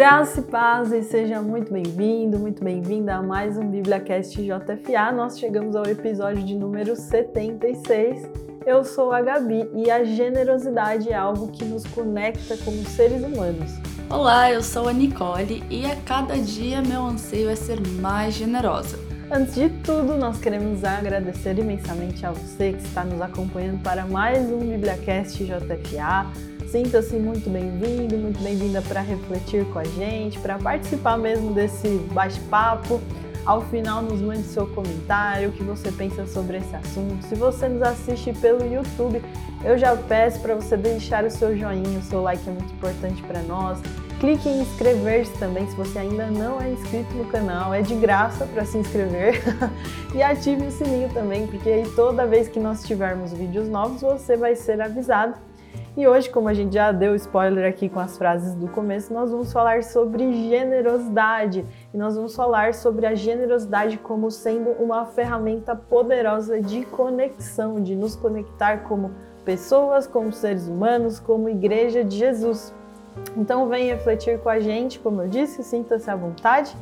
Graça e paz e seja muito bem-vindo, muito bem-vinda a mais um BíbliaCast JFA. Nós chegamos ao episódio de número 76. Eu sou a Gabi e a generosidade é algo que nos conecta como seres humanos. Olá, eu sou a Nicole e a cada dia meu anseio é ser mais generosa. Antes de tudo, nós queremos agradecer imensamente a você que está nos acompanhando para mais um BíbliaCast JFA. Sinta-se muito bem-vindo, muito bem-vinda para refletir com a gente, para participar mesmo desse bate-papo. Ao final, nos mande seu comentário, o que você pensa sobre esse assunto. Se você nos assiste pelo YouTube, eu já peço para você deixar o seu joinha, o seu like é muito importante para nós. Clique em inscrever-se também se você ainda não é inscrito no canal, é de graça para se inscrever. e ative o sininho também, porque aí toda vez que nós tivermos vídeos novos, você vai ser avisado e hoje, como a gente já deu spoiler aqui com as frases do começo, nós vamos falar sobre generosidade. E nós vamos falar sobre a generosidade como sendo uma ferramenta poderosa de conexão, de nos conectar como pessoas, como seres humanos, como igreja de Jesus. Então vem refletir com a gente, como eu disse, sinta-se à vontade.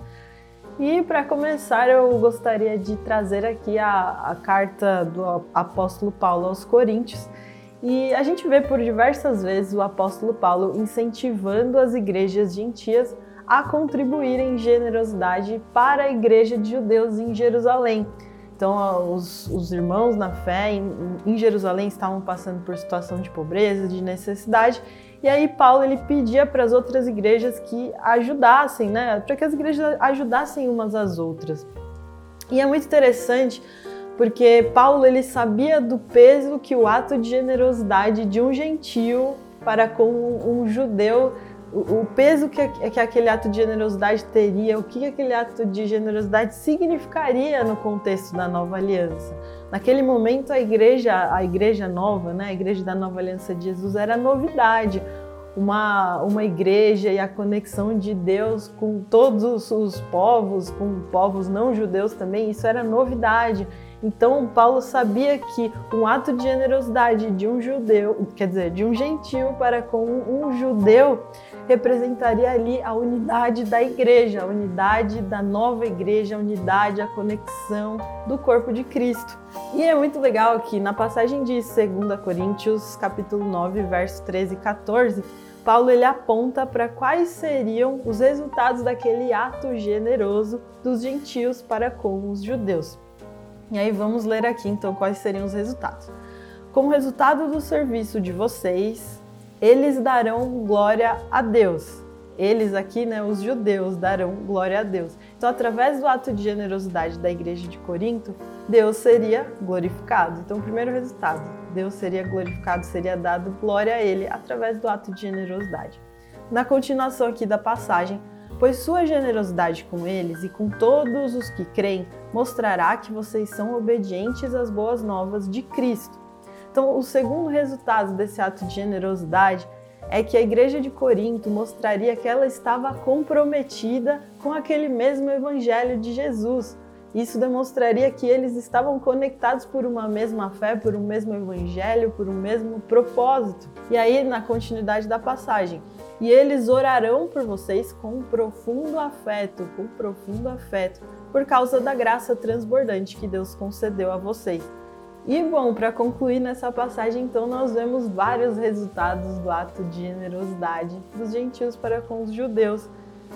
E para começar, eu gostaria de trazer aqui a, a carta do apóstolo Paulo aos Coríntios, e a gente vê por diversas vezes o apóstolo Paulo incentivando as igrejas gentias a contribuírem em generosidade para a igreja de judeus em Jerusalém. Então, os, os irmãos na fé em, em, Jerusalém estavam passando por situação de pobreza, de necessidade, e aí Paulo ele pedia para as outras igrejas que ajudassem, né, para que as igrejas ajudassem umas às outras. E é muito interessante porque Paulo ele sabia do peso que o ato de generosidade de um gentio para com um judeu, o, peso que, que aquele ato de generosidade teria, o que aquele ato de generosidade significaria no contexto da nova aliança. Naquele momento a igreja, a igreja nova, né, a igreja da nova aliança de Jesus era novidade. Uma, uma igreja e a conexão de Deus com todos os, os povos, com povos não judeus também, isso era novidade. Então, Paulo sabia que um ato de generosidade de um judeu, quer dizer, de um gentio para com um judeu, representaria ali a unidade da igreja, a unidade da nova igreja, a unidade, a conexão do corpo de Cristo. E é muito legal que na passagem de 2 Coríntios, capítulo 9, verso 13 e 14, Paulo ele aponta para quais seriam os resultados daquele ato generoso dos gentios para com os judeus. E aí vamos ler aqui então quais seriam os resultados. Como resultado do serviço de vocês, eles darão glória a Deus. Eles aqui, né, os judeus, darão glória a Deus. Então, através do ato de generosidade da igreja de Corinto, Deus seria glorificado. Então, o primeiro resultado, Deus seria glorificado, seria dado glória a Ele através do ato de generosidade. Na continuação aqui da passagem, pois sua generosidade com eles e com todos os que creem mostrará que vocês são obedientes às boas novas de Cristo. Então, o segundo resultado desse ato de generosidade é que a igreja de Corinto mostraria que ela estava comprometida com aquele mesmo evangelho de Jesus. Isso demonstraria que eles estavam conectados por uma mesma fé, por um mesmo evangelho, por um mesmo propósito. E aí, na continuidade da passagem, e eles orarão por vocês com profundo afeto, com profundo afeto, por causa da graça transbordante que Deus concedeu a vocês. E bom, para concluir nessa passagem, então nós vemos vários resultados do ato de generosidade dos gentios para com os judeus.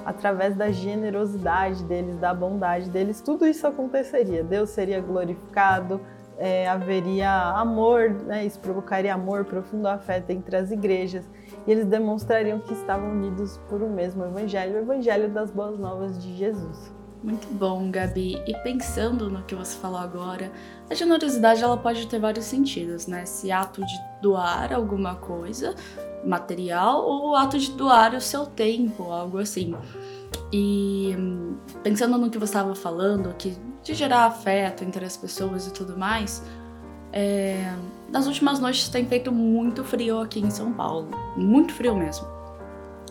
Através da generosidade deles, da bondade deles, tudo isso aconteceria. Deus seria glorificado, é, haveria amor, né? isso provocaria amor, profundo afeto entre as igrejas e eles demonstrariam que estavam unidos por um mesmo evangelho, o evangelho das boas novas de Jesus. Muito bom, Gabi. E pensando no que você falou agora, a generosidade ela pode ter vários sentidos, né? Esse ato de doar alguma coisa material ou o ato de doar o seu tempo, algo assim. E pensando no que você estava falando, que de gerar afeto entre as pessoas e tudo mais, é, nas últimas noites tem feito muito frio aqui em São Paulo. Muito frio mesmo.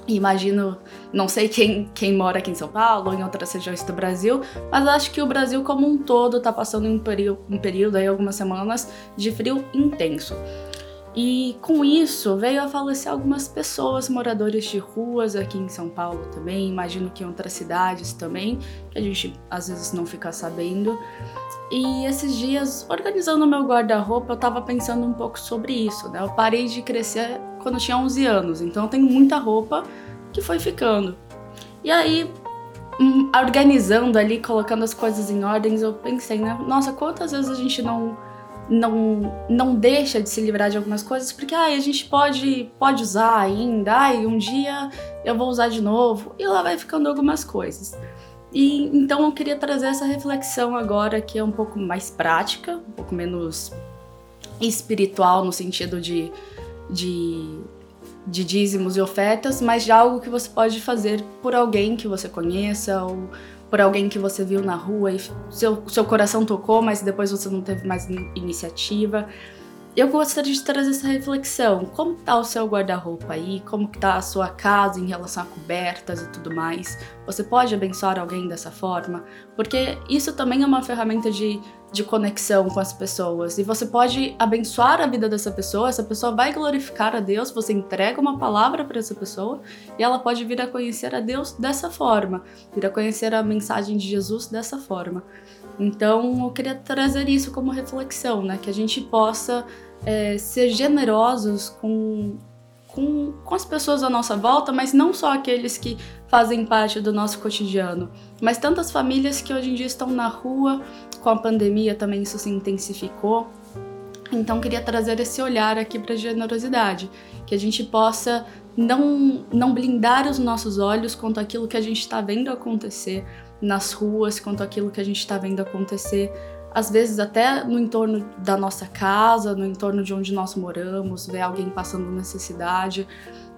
Imagino, não sei quem, quem mora aqui em São Paulo ou em outras regiões do Brasil, mas acho que o Brasil como um todo está passando um, período, um período aí, algumas semanas, de frio intenso. E com isso veio a falecer algumas pessoas, moradores de ruas aqui em São Paulo também, imagino que em outras cidades também, que a gente às vezes não fica sabendo. E esses dias, organizando meu guarda-roupa, eu tava pensando um pouco sobre isso, né? Eu parei de crescer quando tinha 11 anos, então eu tenho muita roupa que foi ficando. E aí, hum, organizando ali, colocando as coisas em ordens, eu pensei, né? Nossa, quantas vezes a gente não não, não deixa de se livrar de algumas coisas, porque ai, a gente pode, pode usar ainda, ai, um dia eu vou usar de novo, e lá vai ficando algumas coisas. E então eu queria trazer essa reflexão agora que é um pouco mais prática, um pouco menos espiritual no sentido de, de, de dízimos e ofertas, mas de algo que você pode fazer por alguém que você conheça ou por alguém que você viu na rua e seu, seu coração tocou, mas depois você não teve mais iniciativa. Eu gostaria de trazer essa reflexão. Como está o seu guarda-roupa aí? Como está a sua casa em relação a cobertas e tudo mais? Você pode abençoar alguém dessa forma? Porque isso também é uma ferramenta de de conexão com as pessoas. E você pode abençoar a vida dessa pessoa, essa pessoa vai glorificar a Deus, você entrega uma palavra para essa pessoa e ela pode vir a conhecer a Deus dessa forma, vir a conhecer a mensagem de Jesus dessa forma. Então eu queria trazer isso como reflexão, né? Que a gente possa é, ser generosos com, com, com as pessoas à nossa volta, mas não só aqueles que fazem parte do nosso cotidiano, mas tantas famílias que hoje em dia estão na rua com a pandemia também isso se intensificou. Então queria trazer esse olhar aqui para a generosidade, que a gente possa não não blindar os nossos olhos quanto aquilo que a gente está vendo acontecer nas ruas, quanto aquilo que a gente está vendo acontecer às vezes até no entorno da nossa casa, no entorno de onde nós moramos, ver alguém passando necessidade.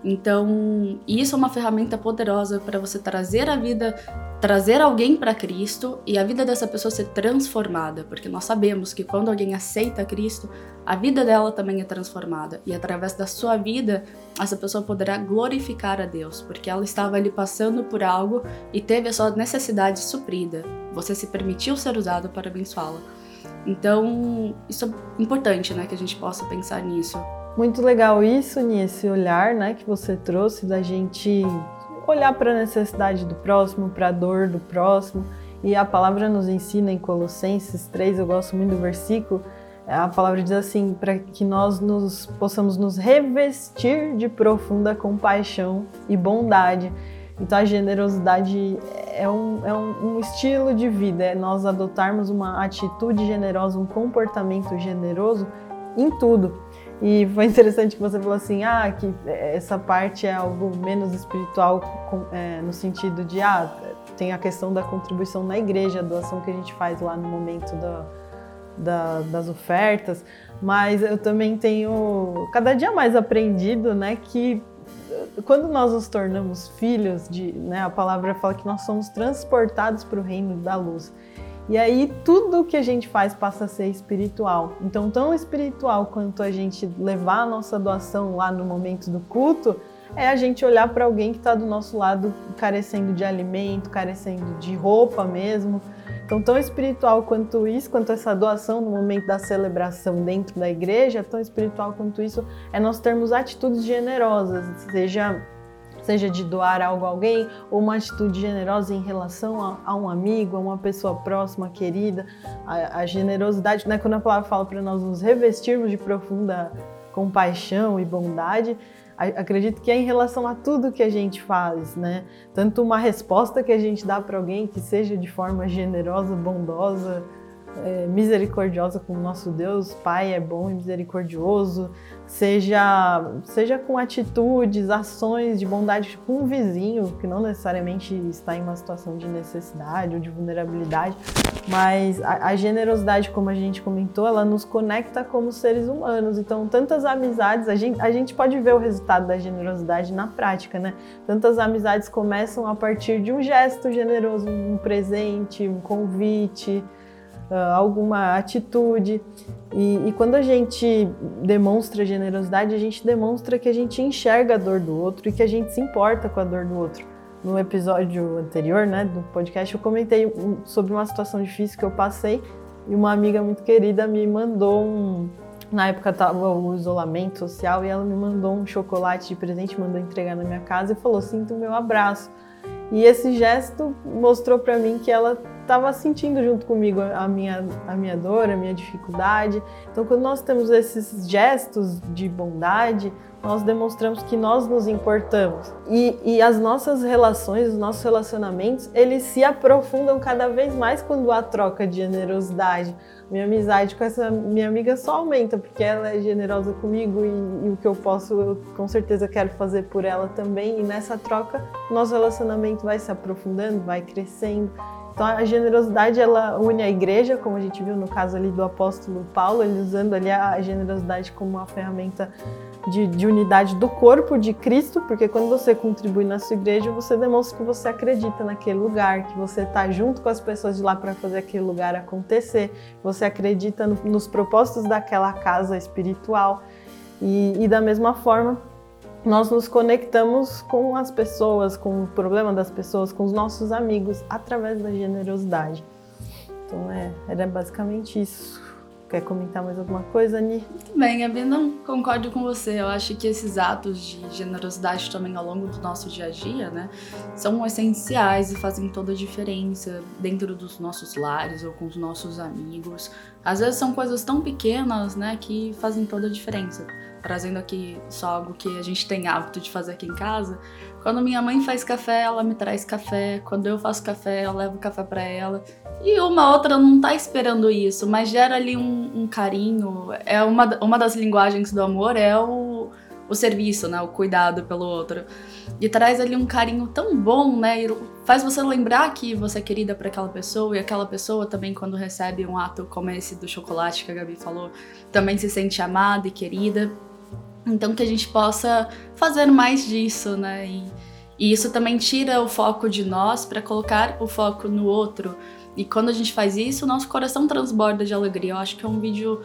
Então, isso é uma ferramenta poderosa para você trazer a vida, trazer alguém para Cristo e a vida dessa pessoa ser transformada, porque nós sabemos que quando alguém aceita Cristo, a vida dela também é transformada e através da sua vida, essa pessoa poderá glorificar a Deus, porque ela estava ali passando por algo e teve a sua necessidade suprida. Você se permitiu ser usado para abençoá-la. Então, isso é importante, né, que a gente possa pensar nisso. Muito legal isso, nesse olhar, né, que você trouxe da gente olhar para a necessidade do próximo, para a dor do próximo. E a palavra nos ensina em Colossenses 3, eu gosto muito do versículo, a palavra diz assim, para que nós nos possamos nos revestir de profunda compaixão e bondade. Então a generosidade é um, é um, um estilo de vida, é nós adotarmos uma atitude generosa, um comportamento generoso em tudo. E foi interessante que você falou assim, ah, que essa parte é algo menos espiritual é, no sentido de, ah, tem a questão da contribuição na igreja, a doação que a gente faz lá no momento da, da, das ofertas, mas eu também tenho cada dia mais aprendido, né, que quando nós nos tornamos filhos de, né, a palavra fala que nós somos transportados para o reino da luz. E aí tudo que a gente faz passa a ser espiritual. Então, tão espiritual quanto a gente levar a nossa doação lá no momento do culto, é a gente olhar para alguém que está do nosso lado carecendo de alimento, carecendo de roupa mesmo. Então, tão espiritual quanto isso, quanto essa doação no momento da celebração dentro da igreja, tão espiritual quanto isso é nós termos atitudes generosas, seja seja de doar algo a alguém ou uma atitude generosa em relação a, a um amigo, a uma pessoa próxima, querida. A, a generosidade, né, quando a palavra fala para nós nos revestirmos de profunda compaixão e bondade, acredito que é em relação a tudo que a gente faz, né? Tanto uma resposta que a gente dá para alguém que seja de forma generosa, bondosa, é, misericordiosa com o nosso Deus, Pai é bom e misericordioso, seja, seja com atitudes, ações de bondade com um vizinho, que não necessariamente está em uma situação de necessidade ou de vulnerabilidade, mas a, a generosidade, como a gente comentou, ela nos conecta como seres humanos. Então, tantas amizades, a gente, a gente pode ver o resultado da generosidade na prática, né? Tantas amizades começam a partir de um gesto generoso, um presente, um convite alguma atitude. E, e, quando a gente demonstra generosidade, a gente demonstra que a gente enxerga a dor do outro e que a gente se importa com a dor do outro. No episódio anterior, né, do podcast, eu comentei sobre uma situação difícil que eu passei e uma amiga muito querida me mandou um, Na época estava o isolamento social e ela me mandou um chocolate de presente, mandou entregar na minha casa e falou: Sinto o meu abraço. E esse gesto mostrou para mim que ela estava sentindo junto comigo a minha, a minha dor, a minha dificuldade. Então, quando nós temos esses gestos de bondade, nós demonstramos que nós nos importamos. E, e as nossas relações, os nossos relacionamentos, eles se aprofundam cada vez mais quando há troca de generosidade. Minha amizade com essa minha amiga só aumenta, porque ela é generosa comigo e, e o que eu posso, eu com certeza quero fazer por ela também. E nessa troca, nosso relacionamento vai se aprofundando, vai crescendo. Então a generosidade ela une a igreja, como a gente viu no caso ali do apóstolo Paulo, ele usando ali a generosidade como uma ferramenta de, de, unidade do corpo de Cristo, porque quando você contribui na sua igreja, você demonstra que você acredita naquele lugar, que você está junto com as pessoas de lá para fazer aquele lugar acontecer, você acredita no, nos propósitos daquela casa espiritual. E, e da mesma forma, nós nos conectamos com as pessoas, com o problema das pessoas, com os nossos amigos, através da generosidade. Então, é, era basicamente isso. Quer comentar mais alguma coisa, Ani? Muito bem, Gabi, não concordo com você. Eu acho que esses atos de generosidade também ao longo do nosso dia a dia, né, são essenciais e fazem toda a diferença dentro dos nossos lares ou com os nossos amigos. Às vezes são coisas tão pequenas, né, que fazem toda a diferença. Trazendo aqui só algo que a gente tem hábito de fazer aqui em casa. Quando minha mãe faz café, ela me traz café. Quando eu faço café, eu levo café para ela. E uma outra não tá esperando isso, mas gera ali um, um, carinho. É uma, uma das linguagens do amor é o, o serviço, né? O cuidado pelo outro. E traz ali um carinho tão bom, né? E faz você lembrar que você é querida para aquela pessoa e aquela pessoa também quando recebe um ato como esse do chocolate que a Gabi falou, também se sente amada e querida. Então que a gente possa fazer mais disso, né? E, e isso também tira o foco de nós para colocar o foco no outro. E quando a gente faz isso, nosso coração transborda de alegria. Eu acho que é um vídeo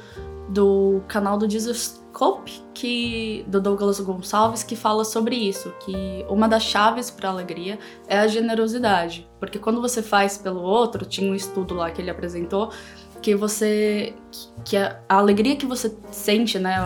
do canal do Jesus Cope, que do Douglas Gonçalves, que fala sobre isso, que uma das chaves para a alegria é a generosidade, porque quando você faz pelo outro, tinha um estudo lá que ele apresentou que você que a, a alegria que você sente, né,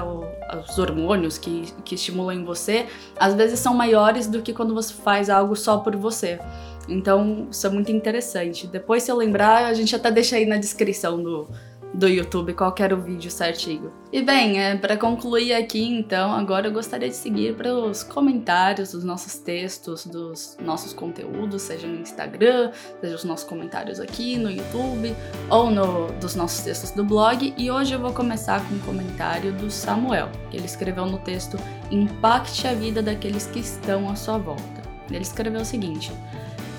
os hormônios que, que estimulam em você, às vezes são maiores do que quando você faz algo só por você. Então, isso é muito interessante. Depois, se eu lembrar, a gente até deixa aí na descrição do, do YouTube qual era o vídeo certinho. E bem, é, para concluir aqui então, agora eu gostaria de seguir para os comentários dos nossos textos, dos nossos conteúdos, seja no Instagram, seja os nossos comentários aqui no YouTube ou no, dos nossos textos do blog. E hoje eu vou começar com um comentário do Samuel, que ele escreveu no texto Impacte a vida daqueles que estão à sua volta. Ele escreveu o seguinte.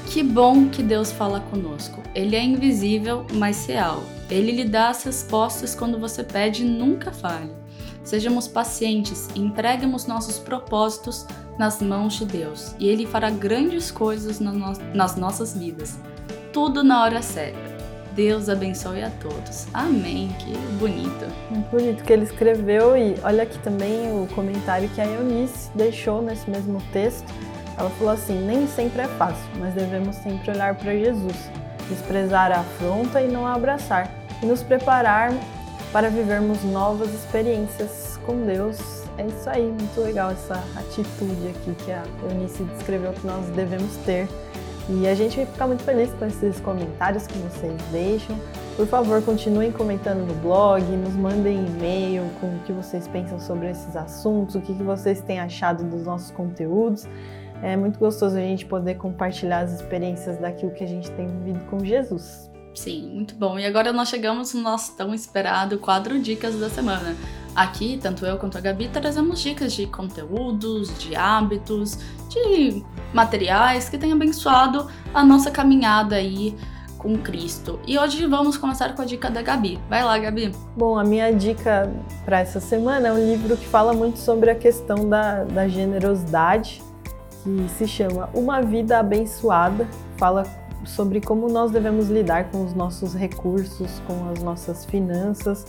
Que bom que Deus fala conosco. Ele é invisível, mas real. Ele lhe dá as respostas quando você pede e nunca falha. Sejamos pacientes e entreguemos nossos propósitos nas mãos de Deus, e Ele fará grandes coisas nas nossas vidas. Tudo na hora certa. Deus abençoe a todos. Amém. Que bonito. Bonito que ele escreveu e olha aqui também o comentário que a Eunice deixou nesse mesmo texto ela falou assim: nem sempre é fácil, mas devemos sempre olhar para Jesus, desprezar a afronta e não a abraçar, e nos preparar para vivermos novas experiências com Deus. É isso aí, muito legal essa atitude aqui que a Eunice descreveu que nós devemos ter. E a gente fica muito feliz com esses comentários que vocês deixam. Por favor, continuem comentando no blog, nos mandem e-mail com o que vocês pensam sobre esses assuntos, o que vocês têm achado dos nossos conteúdos. É muito gostoso a gente poder compartilhar as experiências daquilo que a gente tem vivido com Jesus. Sim, muito bom. E agora nós chegamos no nosso tão esperado quadro Dicas da Semana. Aqui, tanto eu quanto a Gabi trazemos dicas de conteúdos, de hábitos, de materiais que têm abençoado a nossa caminhada aí com Cristo. E hoje vamos começar com a dica da Gabi. Vai lá, Gabi. Bom, a minha dica para essa semana é um livro que fala muito sobre a questão da, da generosidade que se chama Uma Vida Abençoada. Fala sobre como nós devemos lidar com os nossos recursos, com as nossas finanças.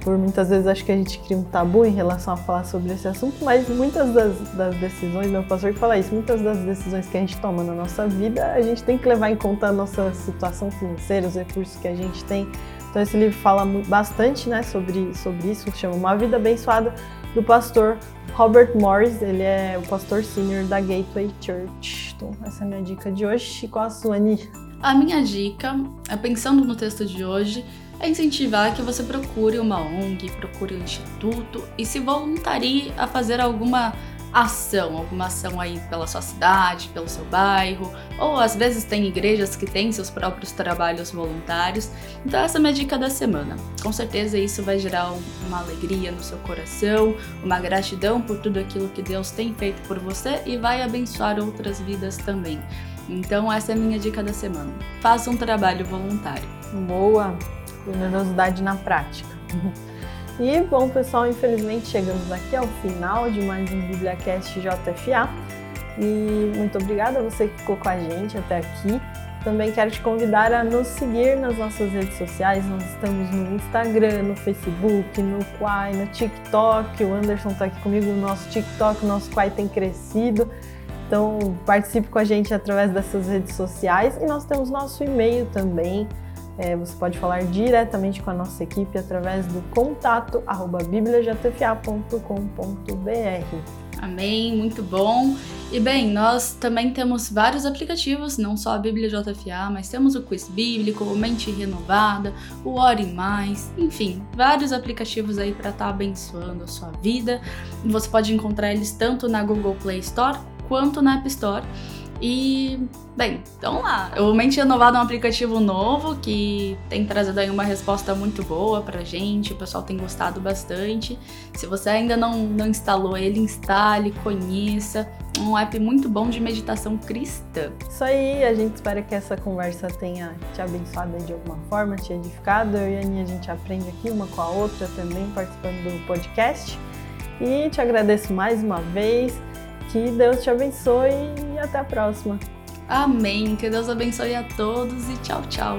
por muitas vezes acho que a gente cria um tabu em relação a falar sobre esse assunto, mas muitas das, das decisões, meu pastor que fala isso, muitas das decisões que a gente toma na nossa vida, a gente tem que levar em conta a nossa situação financeira, os recursos que a gente tem. Então esse livro fala bastante né, sobre, sobre isso, chama Uma Vida Abençoada, do pastor Robert Morris, ele é o pastor senior da Gateway Church. Então essa é a minha dica de hoje. E qual a sua, Ani? A minha dica, é pensando no texto de hoje, é incentivar que você procure uma ONG, procure um instituto e se voluntarie a fazer alguma ação, alguma ação aí pela sua cidade, pelo seu bairro, ou às vezes tem igrejas que têm seus próprios trabalhos voluntários. Então essa é a minha dica da semana. Com certeza isso vai gerar uma alegria no seu coração, uma gratidão por tudo aquilo que Deus tem feito por você e vai abençoar outras vidas também. Então essa é a minha dica da semana. Faça um trabalho voluntário. Boa! generosidade na prática. E bom, pessoal, infelizmente chegamos aqui ao final de mais um BibliaCast JFA. E muito obrigada a você que ficou com a gente até aqui. Também quero te convidar a nos seguir nas nossas redes sociais. Nós estamos no Instagram, no Facebook, no Quai, no TikTok. O Anderson está aqui comigo, o nosso TikTok, o nosso Quai tem crescido. Então participe com a gente através dessas redes sociais. E nós temos nosso e-mail também é, você pode falar diretamente com a nossa equipe através do contato bibliajtfa.com.br. Amém, muito bom. E bem, nós também temos vários aplicativos, não só a Bíblia JFA, mas temos o Quiz Bíblico, o Mente Renovada, o Ore Mais, enfim, vários aplicativos aí para estar tá abençoando a sua vida. Você pode encontrar eles tanto na Google Play Store quanto na App Store. E, bem, então lá. O Mente Renovado é um aplicativo novo que tem trazido aí uma resposta muito boa pra gente, o pessoal tem gostado bastante. Se você ainda não, não instalou ele, instale, conheça. Um app muito bom de meditação cristã. Isso aí, a gente espera que essa conversa tenha te abençoado de alguma forma, te edificado. Eu e a Aninha, a gente aprende aqui uma com a outra também, participando do podcast. E te agradeço mais uma vez. Que Deus te abençoe até a próxima. Amém. Que Deus abençoe a todos e tchau, tchau.